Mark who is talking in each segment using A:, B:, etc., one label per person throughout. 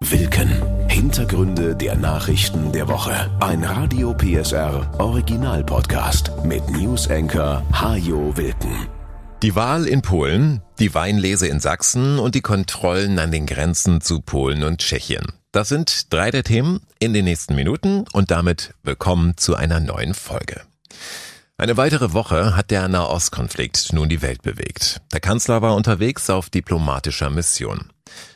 A: Wilken. Hintergründe der Nachrichten der Woche. Ein Radio PSR Original Podcast mit News Anchor Hajo Wilken.
B: Die Wahl in Polen, die Weinlese in Sachsen und die Kontrollen an den Grenzen zu Polen und Tschechien. Das sind drei der Themen in den nächsten Minuten und damit willkommen zu einer neuen Folge. Eine weitere Woche hat der Nahostkonflikt nun die Welt bewegt. Der Kanzler war unterwegs auf diplomatischer Mission.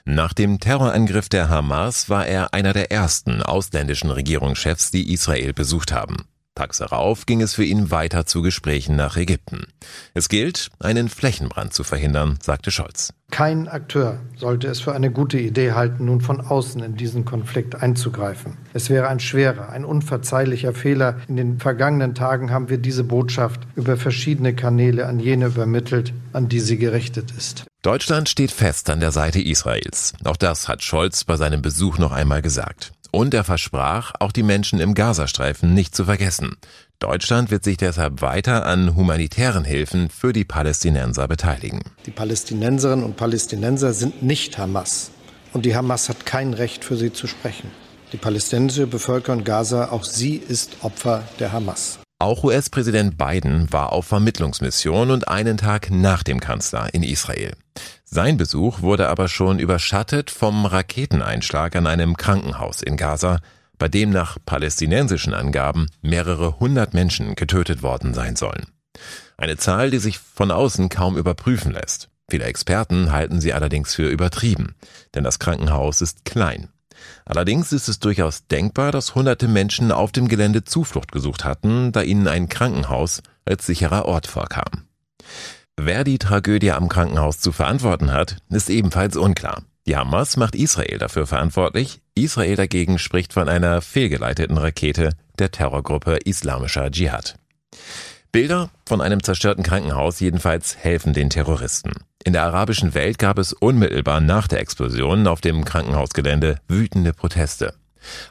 B: Nach dem Terrorangriff der Hamas war er einer der ersten ausländischen Regierungschefs, die Israel besucht haben. Tags darauf ging es für ihn weiter zu Gesprächen nach Ägypten. Es gilt, einen Flächenbrand zu verhindern, sagte Scholz.
C: Kein Akteur sollte es für eine gute Idee halten, nun von außen in diesen Konflikt einzugreifen. Es wäre ein schwerer, ein unverzeihlicher Fehler. In den vergangenen Tagen haben wir diese Botschaft über verschiedene Kanäle an jene übermittelt, an die sie gerichtet ist.
B: Deutschland steht fest an der Seite Israels. Auch das hat Scholz bei seinem Besuch noch einmal gesagt. Und er versprach, auch die Menschen im Gazastreifen nicht zu vergessen. Deutschland wird sich deshalb weiter an humanitären Hilfen für die Palästinenser beteiligen.
C: Die Palästinenserinnen und Palästinenser sind nicht Hamas. Und die Hamas hat kein Recht, für sie zu sprechen. Die palästinensische Bevölkerung Gaza, auch sie ist Opfer der Hamas.
B: Auch US-Präsident Biden war auf Vermittlungsmission und einen Tag nach dem Kanzler in Israel. Sein Besuch wurde aber schon überschattet vom Raketeneinschlag an einem Krankenhaus in Gaza, bei dem nach palästinensischen Angaben mehrere hundert Menschen getötet worden sein sollen. Eine Zahl, die sich von außen kaum überprüfen lässt. Viele Experten halten sie allerdings für übertrieben, denn das Krankenhaus ist klein. Allerdings ist es durchaus denkbar, dass hunderte Menschen auf dem Gelände Zuflucht gesucht hatten, da ihnen ein Krankenhaus als sicherer Ort vorkam. Wer die Tragödie am Krankenhaus zu verantworten hat, ist ebenfalls unklar. Die Hamas macht Israel dafür verantwortlich, Israel dagegen spricht von einer fehlgeleiteten Rakete der Terrorgruppe Islamischer Dschihad. Bilder von einem zerstörten Krankenhaus jedenfalls helfen den Terroristen. In der arabischen Welt gab es unmittelbar nach der Explosion auf dem Krankenhausgelände wütende Proteste.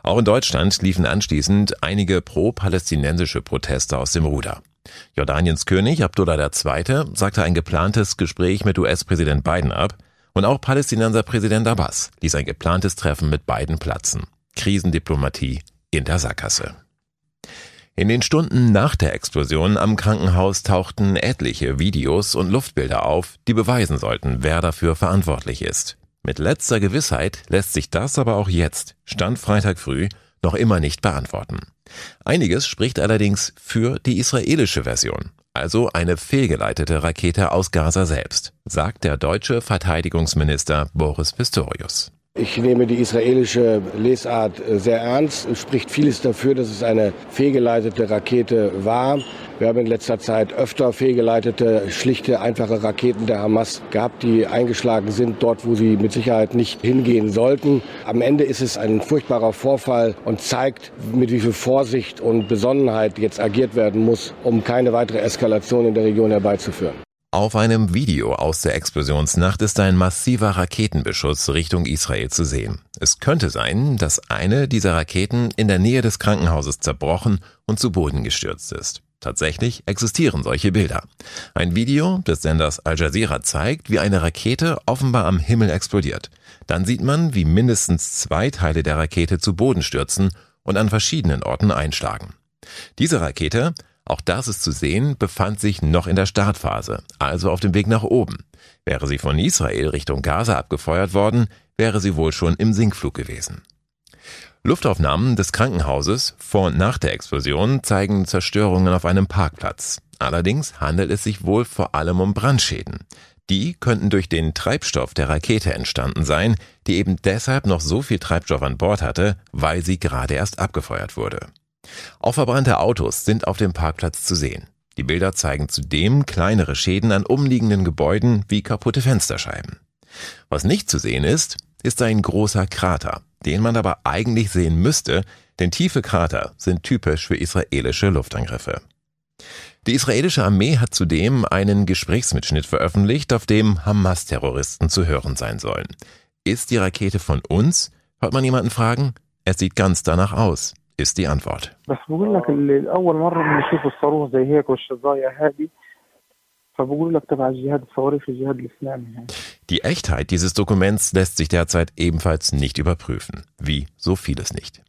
B: Auch in Deutschland liefen anschließend einige pro-palästinensische Proteste aus dem Ruder. Jordaniens König Abdullah II. sagte ein geplantes Gespräch mit US-Präsident Biden ab und auch Palästinenser Präsident Abbas ließ ein geplantes Treffen mit beiden platzen. Krisendiplomatie in der Sackgasse. In den Stunden nach der Explosion am Krankenhaus tauchten etliche Videos und Luftbilder auf, die beweisen sollten, wer dafür verantwortlich ist. Mit letzter Gewissheit lässt sich das aber auch jetzt, Stand Freitag früh, noch immer nicht beantworten. Einiges spricht allerdings für die israelische Version, also eine fehlgeleitete Rakete aus Gaza selbst, sagt der deutsche Verteidigungsminister Boris Pistorius.
D: Ich nehme die israelische Lesart sehr ernst. Es spricht vieles dafür, dass es eine fehlgeleitete Rakete war. Wir haben in letzter Zeit öfter fehlgeleitete, schlichte, einfache Raketen der Hamas gehabt, die eingeschlagen sind dort, wo sie mit Sicherheit nicht hingehen sollten. Am Ende ist es ein furchtbarer Vorfall und zeigt, mit wie viel Vorsicht und Besonnenheit jetzt agiert werden muss, um keine weitere Eskalation in der Region herbeizuführen.
B: Auf einem Video aus der Explosionsnacht ist ein massiver Raketenbeschuss Richtung Israel zu sehen. Es könnte sein, dass eine dieser Raketen in der Nähe des Krankenhauses zerbrochen und zu Boden gestürzt ist. Tatsächlich existieren solche Bilder. Ein Video des Senders Al Jazeera zeigt, wie eine Rakete offenbar am Himmel explodiert. Dann sieht man, wie mindestens zwei Teile der Rakete zu Boden stürzen und an verschiedenen Orten einschlagen. Diese Rakete auch das ist zu sehen, befand sich noch in der Startphase, also auf dem Weg nach oben. Wäre sie von Israel Richtung Gaza abgefeuert worden, wäre sie wohl schon im Sinkflug gewesen. Luftaufnahmen des Krankenhauses vor und nach der Explosion zeigen Zerstörungen auf einem Parkplatz. Allerdings handelt es sich wohl vor allem um Brandschäden. Die könnten durch den Treibstoff der Rakete entstanden sein, die eben deshalb noch so viel Treibstoff an Bord hatte, weil sie gerade erst abgefeuert wurde. Auch verbrannte Autos sind auf dem Parkplatz zu sehen. Die Bilder zeigen zudem kleinere Schäden an umliegenden Gebäuden wie kaputte Fensterscheiben. Was nicht zu sehen ist, ist ein großer Krater, den man aber eigentlich sehen müsste, denn tiefe Krater sind typisch für israelische Luftangriffe. Die israelische Armee hat zudem einen Gesprächsmitschnitt veröffentlicht, auf dem Hamas-Terroristen zu hören sein sollen. Ist die Rakete von uns? Hört man jemanden fragen? Es sieht ganz danach aus ist die Antwort. Die Echtheit dieses Dokuments lässt sich derzeit ebenfalls nicht überprüfen, wie so vieles nicht.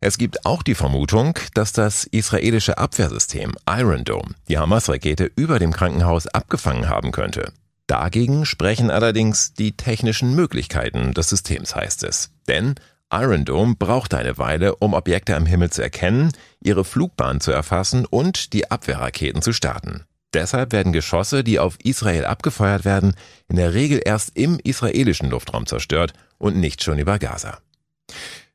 B: Es gibt auch die Vermutung, dass das israelische Abwehrsystem Iron Dome die Hamas-Rakete über dem Krankenhaus abgefangen haben könnte. Dagegen sprechen allerdings die technischen Möglichkeiten des Systems, heißt es. Denn Iron Dome braucht eine Weile, um Objekte am Himmel zu erkennen, ihre Flugbahn zu erfassen und die Abwehrraketen zu starten. Deshalb werden Geschosse, die auf Israel abgefeuert werden, in der Regel erst im israelischen Luftraum zerstört und nicht schon über Gaza.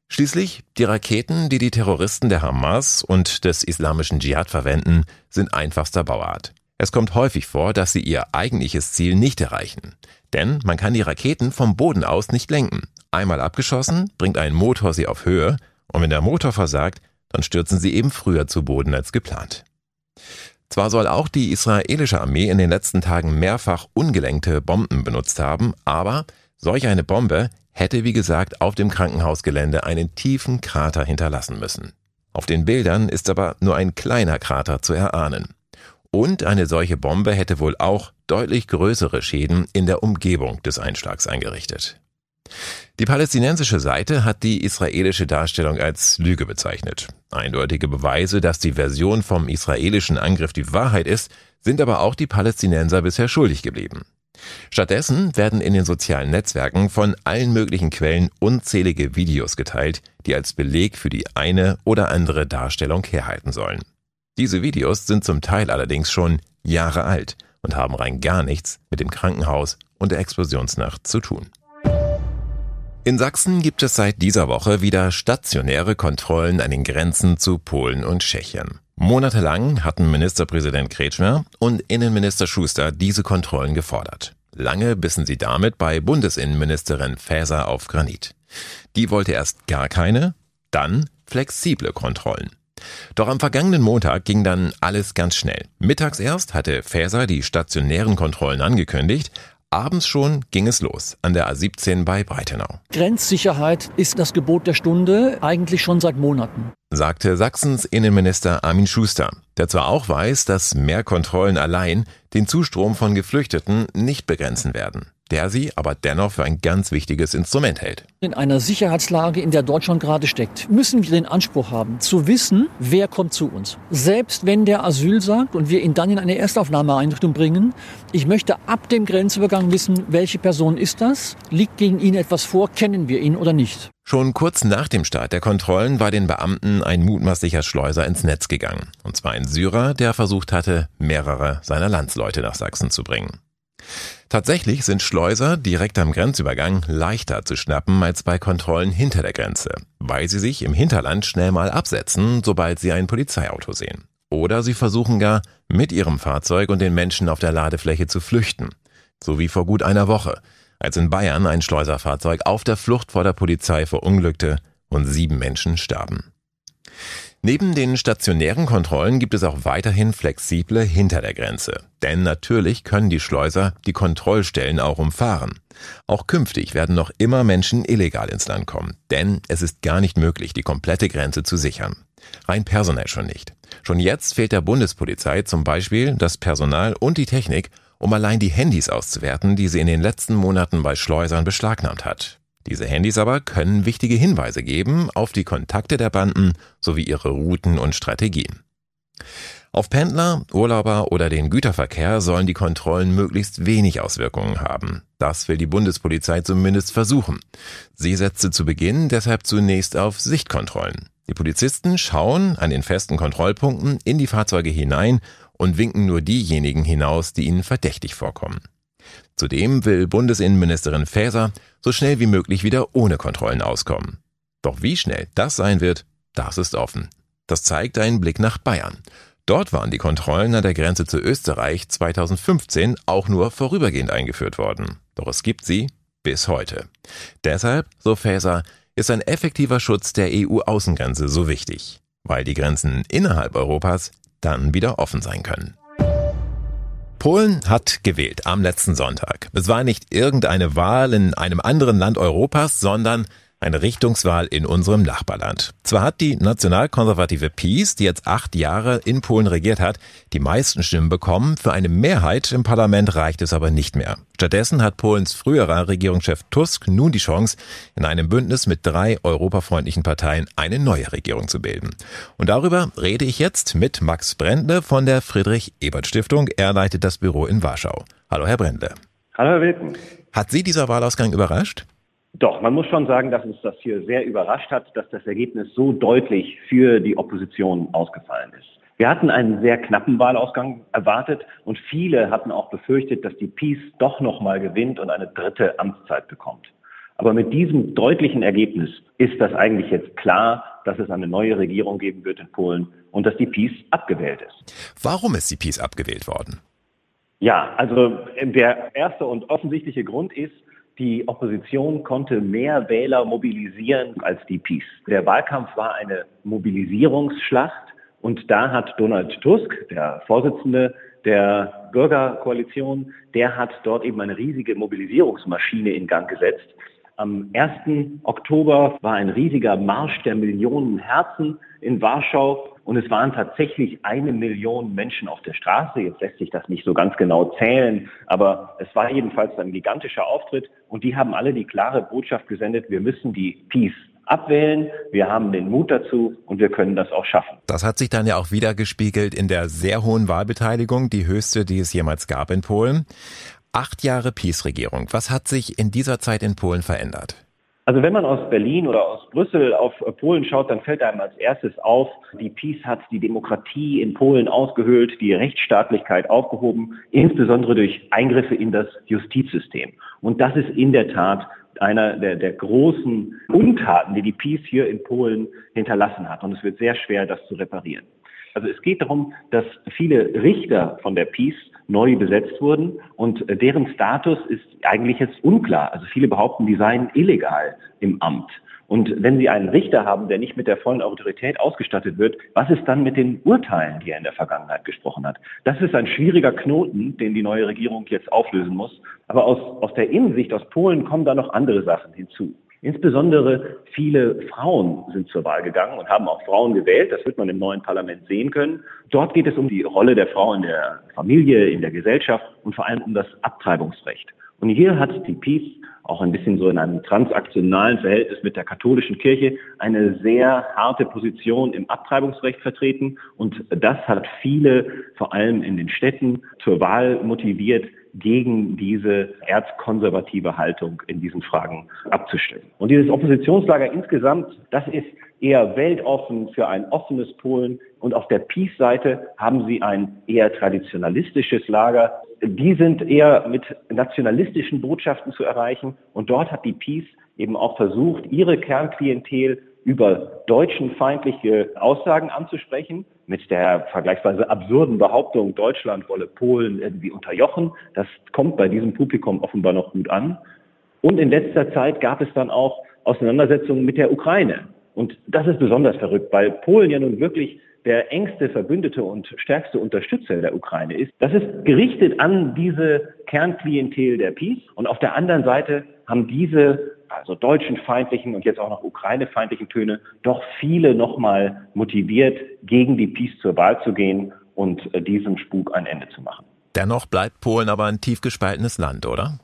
B: Schließlich, die Raketen, die die Terroristen der Hamas und des islamischen Dschihad verwenden, sind einfachster Bauart. Es kommt häufig vor, dass sie ihr eigentliches Ziel nicht erreichen. Denn man kann die Raketen vom Boden aus nicht lenken. Einmal abgeschossen, bringt ein Motor sie auf Höhe, und wenn der Motor versagt, dann stürzen sie eben früher zu Boden als geplant. Zwar soll auch die israelische Armee in den letzten Tagen mehrfach ungelenkte Bomben benutzt haben, aber solch eine Bombe hätte wie gesagt auf dem Krankenhausgelände einen tiefen Krater hinterlassen müssen. Auf den Bildern ist aber nur ein kleiner Krater zu erahnen. Und eine solche Bombe hätte wohl auch deutlich größere Schäden in der Umgebung des Einschlags eingerichtet. Die palästinensische Seite hat die israelische Darstellung als Lüge bezeichnet. Eindeutige Beweise, dass die Version vom israelischen Angriff die Wahrheit ist, sind aber auch die Palästinenser bisher schuldig geblieben. Stattdessen werden in den sozialen Netzwerken von allen möglichen Quellen unzählige Videos geteilt, die als Beleg für die eine oder andere Darstellung herhalten sollen. Diese Videos sind zum Teil allerdings schon Jahre alt und haben rein gar nichts mit dem Krankenhaus und der Explosionsnacht zu tun. In Sachsen gibt es seit dieser Woche wieder stationäre Kontrollen an den Grenzen zu Polen und Tschechien. Monatelang hatten Ministerpräsident Kretschmer und Innenminister Schuster diese Kontrollen gefordert. Lange bissen sie damit bei Bundesinnenministerin Faeser auf Granit. Die wollte erst gar keine, dann flexible Kontrollen. Doch am vergangenen Montag ging dann alles ganz schnell. Mittags erst hatte Faeser die stationären Kontrollen angekündigt, Abends schon ging es los an der A17 bei Breitenau.
E: Grenzsicherheit ist das Gebot der Stunde, eigentlich schon seit Monaten.
B: Sagte Sachsens Innenminister Armin Schuster, der zwar auch weiß, dass mehr Kontrollen allein den Zustrom von Geflüchteten nicht begrenzen werden der sie aber dennoch für ein ganz wichtiges Instrument hält.
E: In einer Sicherheitslage, in der Deutschland gerade steckt, müssen wir den Anspruch haben, zu wissen, wer kommt zu uns. Selbst wenn der Asyl sagt und wir ihn dann in eine Erstaufnahmeeinrichtung bringen, ich möchte ab dem Grenzübergang wissen, welche Person ist das, liegt gegen ihn etwas vor, kennen wir ihn oder nicht.
B: Schon kurz nach dem Start der Kontrollen war den Beamten ein mutmaßlicher Schleuser ins Netz gegangen. Und zwar ein Syrer, der versucht hatte, mehrere seiner Landsleute nach Sachsen zu bringen. Tatsächlich sind Schleuser direkt am Grenzübergang leichter zu schnappen als bei Kontrollen hinter der Grenze, weil sie sich im Hinterland schnell mal absetzen, sobald sie ein Polizeiauto sehen. Oder sie versuchen gar, mit ihrem Fahrzeug und den Menschen auf der Ladefläche zu flüchten. So wie vor gut einer Woche, als in Bayern ein Schleuserfahrzeug auf der Flucht vor der Polizei verunglückte und sieben Menschen starben. Neben den stationären Kontrollen gibt es auch weiterhin flexible hinter der Grenze. Denn natürlich können die Schleuser die Kontrollstellen auch umfahren. Auch künftig werden noch immer Menschen illegal ins Land kommen. Denn es ist gar nicht möglich, die komplette Grenze zu sichern. Rein personell schon nicht. Schon jetzt fehlt der Bundespolizei zum Beispiel das Personal und die Technik, um allein die Handys auszuwerten, die sie in den letzten Monaten bei Schleusern beschlagnahmt hat. Diese Handys aber können wichtige Hinweise geben auf die Kontakte der Banden sowie ihre Routen und Strategien. Auf Pendler, Urlauber oder den Güterverkehr sollen die Kontrollen möglichst wenig Auswirkungen haben. Das will die Bundespolizei zumindest versuchen. Sie setzte zu Beginn deshalb zunächst auf Sichtkontrollen. Die Polizisten schauen an den festen Kontrollpunkten in die Fahrzeuge hinein und winken nur diejenigen hinaus, die ihnen verdächtig vorkommen. Zudem will Bundesinnenministerin Faeser so schnell wie möglich wieder ohne Kontrollen auskommen. Doch wie schnell das sein wird, das ist offen. Das zeigt ein Blick nach Bayern. Dort waren die Kontrollen an der Grenze zu Österreich 2015 auch nur vorübergehend eingeführt worden. Doch es gibt sie bis heute. Deshalb, so Faeser, ist ein effektiver Schutz der EU-Außengrenze so wichtig, weil die Grenzen innerhalb Europas dann wieder offen sein können. Polen hat gewählt am letzten Sonntag. Es war nicht irgendeine Wahl in einem anderen Land Europas, sondern Eine Richtungswahl in unserem Nachbarland. Zwar hat die nationalkonservative PiS, die jetzt acht Jahre in Polen regiert hat, die meisten Stimmen bekommen. Für eine Mehrheit im Parlament reicht es aber nicht mehr. Stattdessen hat Polens früherer Regierungschef Tusk nun die Chance, in einem Bündnis mit drei europafreundlichen Parteien eine neue Regierung zu bilden. Und darüber rede ich jetzt mit Max Brendle von der Friedrich-Ebert-Stiftung. Er leitet das Büro in Warschau. Hallo, Herr Brendle.
F: Hallo, Herr Wilken.
B: Hat Sie dieser Wahlausgang überrascht?
F: Doch, man muss schon sagen, dass uns das hier sehr überrascht hat, dass das Ergebnis so deutlich für die Opposition ausgefallen ist. Wir hatten einen sehr knappen Wahlausgang erwartet und viele hatten auch befürchtet, dass die Peace doch nochmal gewinnt und eine dritte Amtszeit bekommt. Aber mit diesem deutlichen Ergebnis ist das eigentlich jetzt klar, dass es eine neue Regierung geben wird in Polen und dass die Peace abgewählt ist.
B: Warum ist die Peace abgewählt worden?
F: Ja, also der erste und offensichtliche Grund ist, die Opposition konnte mehr Wähler mobilisieren als die Peace. Der Wahlkampf war eine Mobilisierungsschlacht und da hat Donald Tusk, der Vorsitzende der Bürgerkoalition, der hat dort eben eine riesige Mobilisierungsmaschine in Gang gesetzt. Am 1. Oktober war ein riesiger Marsch der Millionen Herzen in Warschau und es waren tatsächlich eine Million Menschen auf der Straße. Jetzt lässt sich das nicht so ganz genau zählen, aber es war jedenfalls ein gigantischer Auftritt und die haben alle die klare Botschaft gesendet, wir müssen die Peace abwählen. Wir haben den Mut dazu und wir können das auch schaffen.
B: Das hat sich dann ja auch wieder gespiegelt in der sehr hohen Wahlbeteiligung, die höchste, die es jemals gab in Polen. Acht Jahre Peace-Regierung. Was hat sich in dieser Zeit in Polen verändert?
F: Also wenn man aus Berlin oder aus Brüssel auf Polen schaut, dann fällt einem als erstes auf, die Peace hat die Demokratie in Polen ausgehöhlt, die Rechtsstaatlichkeit aufgehoben, insbesondere durch Eingriffe in das Justizsystem. Und das ist in der Tat einer der, der großen Untaten, die die Peace hier in Polen hinterlassen hat. Und es wird sehr schwer, das zu reparieren. Also es geht darum, dass viele Richter von der Peace neu besetzt wurden und deren Status ist eigentlich jetzt unklar. Also viele behaupten, die seien illegal im Amt. Und wenn Sie einen Richter haben, der nicht mit der vollen Autorität ausgestattet wird, was ist dann mit den Urteilen, die er in der Vergangenheit gesprochen hat? Das ist ein schwieriger Knoten, den die neue Regierung jetzt auflösen muss. Aber aus, aus der Innensicht aus Polen kommen da noch andere Sachen hinzu. Insbesondere viele Frauen sind zur Wahl gegangen und haben auch Frauen gewählt. Das wird man im neuen Parlament sehen können. Dort geht es um die Rolle der Frau in der Familie, in der Gesellschaft und vor allem um das Abtreibungsrecht. Und hier hat die Peace auch ein bisschen so in einem transaktionalen Verhältnis mit der katholischen Kirche eine sehr harte Position im Abtreibungsrecht vertreten. Und das hat viele, vor allem in den Städten, zur Wahl motiviert, gegen diese erzkonservative Haltung in diesen Fragen abzustimmen. Und dieses Oppositionslager insgesamt, das ist eher weltoffen für ein offenes Polen. Und auf der Peace-Seite haben sie ein eher traditionalistisches Lager. Die sind eher mit nationalistischen Botschaften zu erreichen. Und dort hat die Peace eben auch versucht, ihre Kernklientel über deutschenfeindliche Aussagen anzusprechen, mit der vergleichsweise absurden Behauptung, Deutschland wolle Polen irgendwie unterjochen. Das kommt bei diesem Publikum offenbar noch gut an. Und in letzter Zeit gab es dann auch Auseinandersetzungen mit der Ukraine. Und das ist besonders verrückt, weil Polen ja nun wirklich der engste Verbündete und stärkste Unterstützer der Ukraine ist. Das ist gerichtet an diese Kernklientel der Peace. Und auf der anderen Seite haben diese also deutschenfeindlichen und jetzt auch noch ukrainefeindlichen Töne, doch viele nochmal motiviert, gegen die Peace zur Wahl zu gehen und äh, diesem Spuk ein Ende zu machen.
B: Dennoch bleibt Polen aber ein tief gespaltenes Land, oder?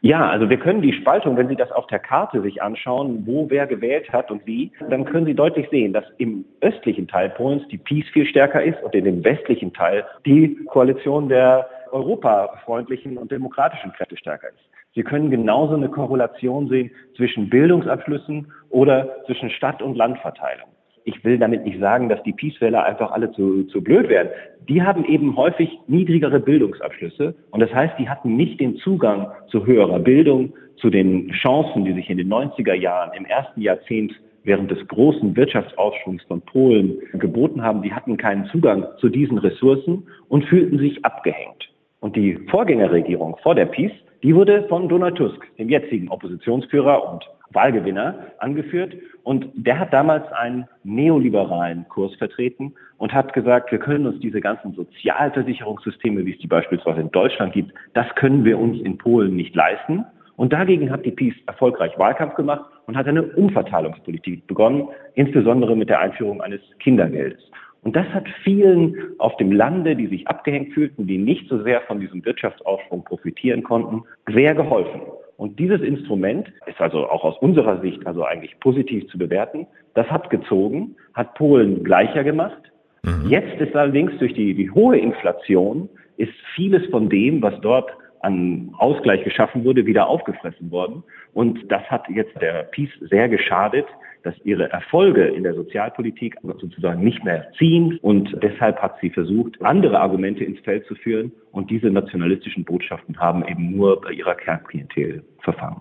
F: Ja, also wir können die Spaltung, wenn Sie das auf der Karte sich anschauen, wo wer gewählt hat und wie, dann können Sie deutlich sehen, dass im östlichen Teil Polens die Peace viel stärker ist und in dem westlichen Teil die Koalition der europafreundlichen und demokratischen Kräfte stärker ist. Sie können genauso eine Korrelation sehen zwischen Bildungsabschlüssen oder zwischen Stadt- und Landverteilung. Ich will damit nicht sagen, dass die Peace-Wähler einfach alle zu, zu blöd werden. Die haben eben häufig niedrigere Bildungsabschlüsse und das heißt, die hatten nicht den Zugang zu höherer Bildung, zu den Chancen, die sich in den 90er Jahren, im ersten Jahrzehnt während des großen Wirtschaftsaufschwungs von Polen geboten haben. Die hatten keinen Zugang zu diesen Ressourcen und fühlten sich abgehängt. Und die Vorgängerregierung vor der Peace, die wurde von Donald Tusk, dem jetzigen Oppositionsführer und Wahlgewinner, angeführt. Und der hat damals einen neoliberalen Kurs vertreten und hat gesagt, wir können uns diese ganzen Sozialversicherungssysteme, wie es die beispielsweise in Deutschland gibt, das können wir uns in Polen nicht leisten. Und dagegen hat die PiS erfolgreich Wahlkampf gemacht und hat eine Umverteilungspolitik begonnen, insbesondere mit der Einführung eines Kindergeldes. Und das hat vielen auf dem Lande, die sich abgehängt fühlten, die nicht so sehr von diesem Wirtschaftsaufschwung profitieren konnten, sehr geholfen. Und dieses Instrument ist also auch aus unserer Sicht also eigentlich positiv zu bewerten. Das hat gezogen, hat Polen gleicher gemacht. Mhm. Jetzt ist allerdings durch die, die hohe Inflation ist vieles von dem, was dort an Ausgleich geschaffen wurde, wieder aufgefressen worden. Und das hat jetzt der Peace sehr geschadet, dass ihre Erfolge in der Sozialpolitik sozusagen nicht mehr ziehen. Und deshalb hat sie versucht, andere Argumente ins Feld zu führen. Und diese nationalistischen Botschaften haben eben nur bei ihrer Kernklientel verfangen.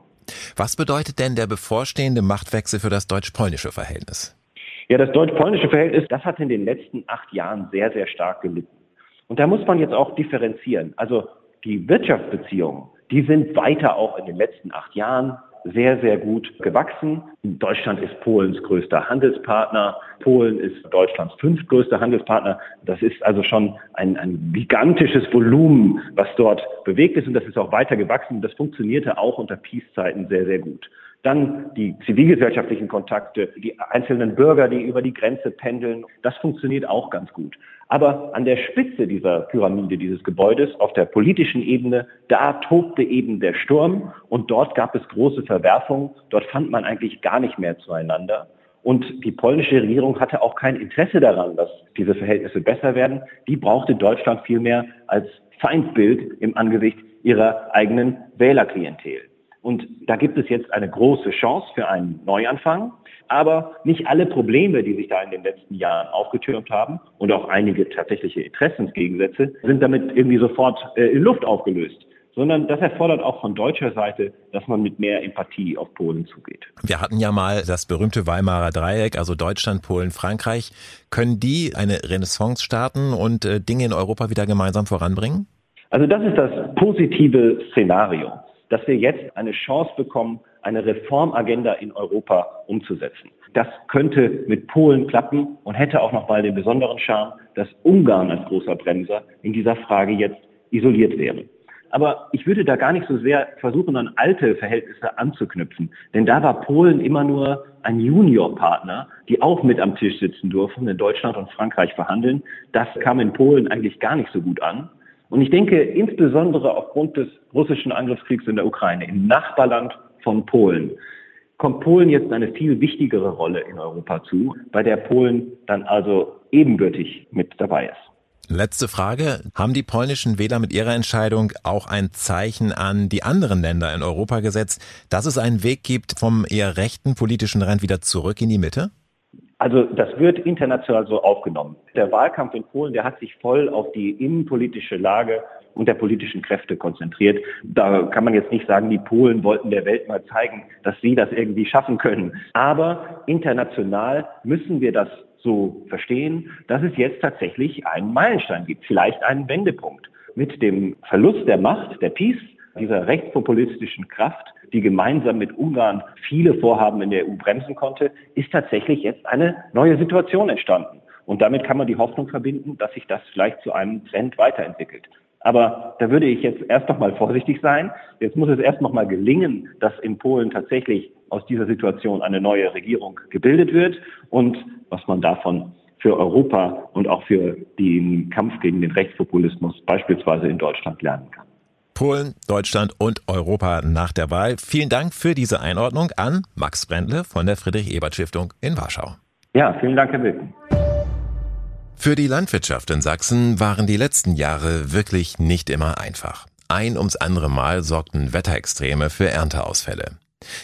B: Was bedeutet denn der bevorstehende Machtwechsel für das deutsch-polnische Verhältnis?
F: Ja, das deutsch-polnische Verhältnis, das hat in den letzten acht Jahren sehr, sehr stark gelitten. Und da muss man jetzt auch differenzieren. Also die Wirtschaftsbeziehungen, die sind weiter auch in den letzten acht Jahren sehr, sehr gut gewachsen. Deutschland ist Polens größter Handelspartner. Polen ist Deutschlands fünftgrößter Handelspartner. Das ist also schon ein, ein gigantisches Volumen, was dort bewegt ist und das ist auch weiter gewachsen. Das funktionierte auch unter Peace-Zeiten sehr, sehr gut. Dann die zivilgesellschaftlichen Kontakte, die einzelnen Bürger, die über die Grenze pendeln. Das funktioniert auch ganz gut. Aber an der Spitze dieser Pyramide, dieses Gebäudes, auf der politischen Ebene, da tobte eben der Sturm und dort gab es große Verwerfungen. Dort fand man eigentlich gar nicht mehr zueinander. Und die polnische Regierung hatte auch kein Interesse daran, dass diese Verhältnisse besser werden. Die brauchte Deutschland vielmehr als Feindbild im Angesicht ihrer eigenen Wählerklientel. Und da gibt es jetzt eine große Chance für einen Neuanfang. Aber nicht alle Probleme, die sich da in den letzten Jahren aufgetürmt haben und auch einige tatsächliche Interessensgegensätze sind damit irgendwie sofort äh, in Luft aufgelöst sondern das erfordert auch von deutscher Seite, dass man mit mehr Empathie auf Polen zugeht.
B: Wir hatten ja mal das berühmte Weimarer Dreieck, also Deutschland, Polen, Frankreich. Können die eine Renaissance starten und äh, Dinge in Europa wieder gemeinsam voranbringen?
F: Also das ist das positive Szenario dass wir jetzt eine Chance bekommen, eine Reformagenda in Europa umzusetzen. Das könnte mit Polen klappen und hätte auch noch mal den besonderen Charme, dass Ungarn als großer Bremser in dieser Frage jetzt isoliert wäre. Aber ich würde da gar nicht so sehr versuchen, an alte Verhältnisse anzuknüpfen. Denn da war Polen immer nur ein Juniorpartner, die auch mit am Tisch sitzen durften, in Deutschland und Frankreich verhandeln. Das kam in Polen eigentlich gar nicht so gut an. Und ich denke, insbesondere aufgrund des russischen Angriffskriegs in der Ukraine, im Nachbarland von Polen, kommt Polen jetzt eine viel wichtigere Rolle in Europa zu, bei der Polen dann also ebenbürtig mit dabei ist.
B: Letzte Frage. Haben die polnischen Wähler mit ihrer Entscheidung auch ein Zeichen an die anderen Länder in Europa gesetzt, dass es einen Weg gibt vom eher rechten politischen Rand wieder zurück in die Mitte?
F: Also das wird international so aufgenommen. Der Wahlkampf in Polen, der hat sich voll auf die innenpolitische Lage und der politischen Kräfte konzentriert. Da kann man jetzt nicht sagen, die Polen wollten der Welt mal zeigen, dass sie das irgendwie schaffen können. Aber international müssen wir das so verstehen, dass es jetzt tatsächlich einen Meilenstein gibt, vielleicht einen Wendepunkt. Mit dem Verlust der Macht, der Peace, dieser rechtspopulistischen Kraft, die gemeinsam mit Ungarn viele Vorhaben in der EU bremsen konnte, ist tatsächlich jetzt eine neue Situation entstanden. Und damit kann man die Hoffnung verbinden, dass sich das vielleicht zu einem Trend weiterentwickelt. Aber da würde ich jetzt erst noch mal vorsichtig sein. Jetzt muss es erst noch mal gelingen, dass in Polen tatsächlich aus dieser Situation eine neue Regierung gebildet wird und was man davon für Europa und auch für den Kampf gegen den Rechtspopulismus beispielsweise in Deutschland lernen kann.
B: Polen, Deutschland und Europa nach der Wahl. Vielen Dank für diese Einordnung an Max Brendle von der Friedrich-Ebert-Stiftung in Warschau.
F: Ja, vielen Dank, Herr Wilken.
B: Für die Landwirtschaft in Sachsen waren die letzten Jahre wirklich nicht immer einfach. Ein ums andere Mal sorgten Wetterextreme für Ernteausfälle.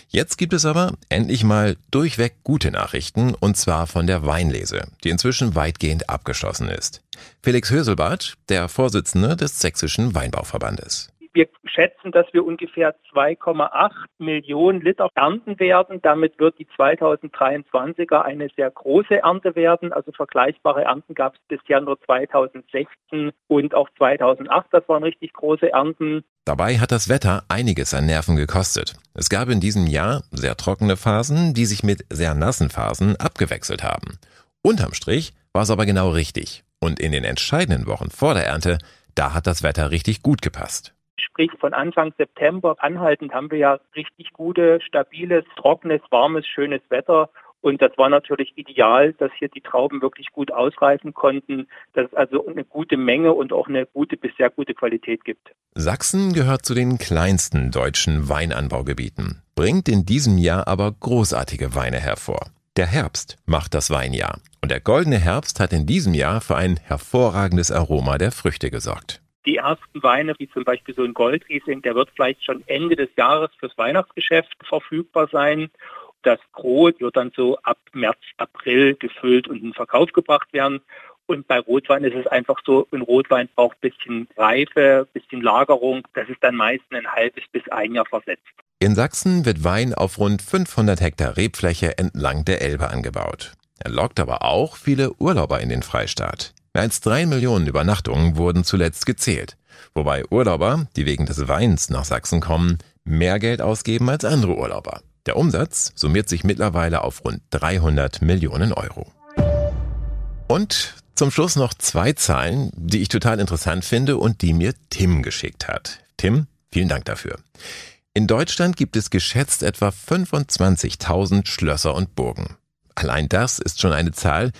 B: Jetzt gibt es aber endlich mal durchweg gute Nachrichten, und zwar von der Weinlese, die inzwischen weitgehend abgeschlossen ist. Felix Höselbart, der Vorsitzende des Sächsischen Weinbauverbandes.
G: Wir schätzen, dass wir ungefähr 2,8 Millionen Liter ernten werden. Damit wird die 2023er eine sehr große Ernte werden. Also vergleichbare Ernten gab es bisher nur 2016 und auch 2008. Das waren richtig große Ernten.
B: Dabei hat das Wetter einiges an Nerven gekostet. Es gab in diesem Jahr sehr trockene Phasen, die sich mit sehr nassen Phasen abgewechselt haben. Unterm Strich war es aber genau richtig. Und in den entscheidenden Wochen vor der Ernte, da hat das Wetter richtig gut gepasst.
G: Sprich, von Anfang September anhaltend haben wir ja richtig gute, stabiles, trockenes, warmes, schönes Wetter. Und das war natürlich ideal, dass hier die Trauben wirklich gut ausreifen konnten, dass es also eine gute Menge und auch eine gute bis sehr gute Qualität gibt.
B: Sachsen gehört zu den kleinsten deutschen Weinanbaugebieten, bringt in diesem Jahr aber großartige Weine hervor. Der Herbst macht das Weinjahr. Und der goldene Herbst hat in diesem Jahr für ein hervorragendes Aroma der Früchte gesorgt.
G: Die ersten Weine, wie zum Beispiel so ein Goldriesling, der wird vielleicht schon Ende des Jahres fürs Weihnachtsgeschäft verfügbar sein. Das Gros wird dann so ab März, April gefüllt und in Verkauf gebracht werden. Und bei Rotwein ist es einfach so, ein Rotwein braucht ein bisschen Reife, ein bisschen Lagerung. Das ist dann meist ein halbes bis ein Jahr versetzt.
B: In Sachsen wird Wein auf rund 500 Hektar Rebfläche entlang der Elbe angebaut. Er lockt aber auch viele Urlauber in den Freistaat. Mehr als drei Millionen Übernachtungen wurden zuletzt gezählt, wobei Urlauber, die wegen des Weins nach Sachsen kommen, mehr Geld ausgeben als andere Urlauber. Der Umsatz summiert sich mittlerweile auf rund 300 Millionen Euro. Und zum Schluss noch zwei Zahlen, die ich total interessant finde und die mir Tim geschickt hat. Tim, vielen Dank dafür. In Deutschland gibt es geschätzt etwa 25.000 Schlösser und Burgen. Allein das ist schon eine Zahl,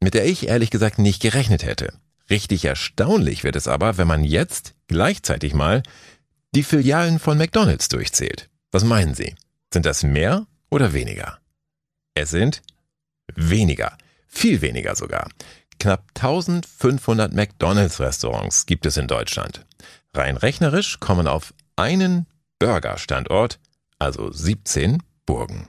B: mit der ich ehrlich gesagt nicht gerechnet hätte. Richtig erstaunlich wird es aber, wenn man jetzt gleichzeitig mal die Filialen von McDonald's durchzählt. Was meinen Sie? Sind das mehr oder weniger? Es sind weniger. Viel weniger sogar. Knapp 1500 McDonald's-Restaurants gibt es in Deutschland. Rein rechnerisch kommen auf einen Burger-Standort, also 17 Burgen.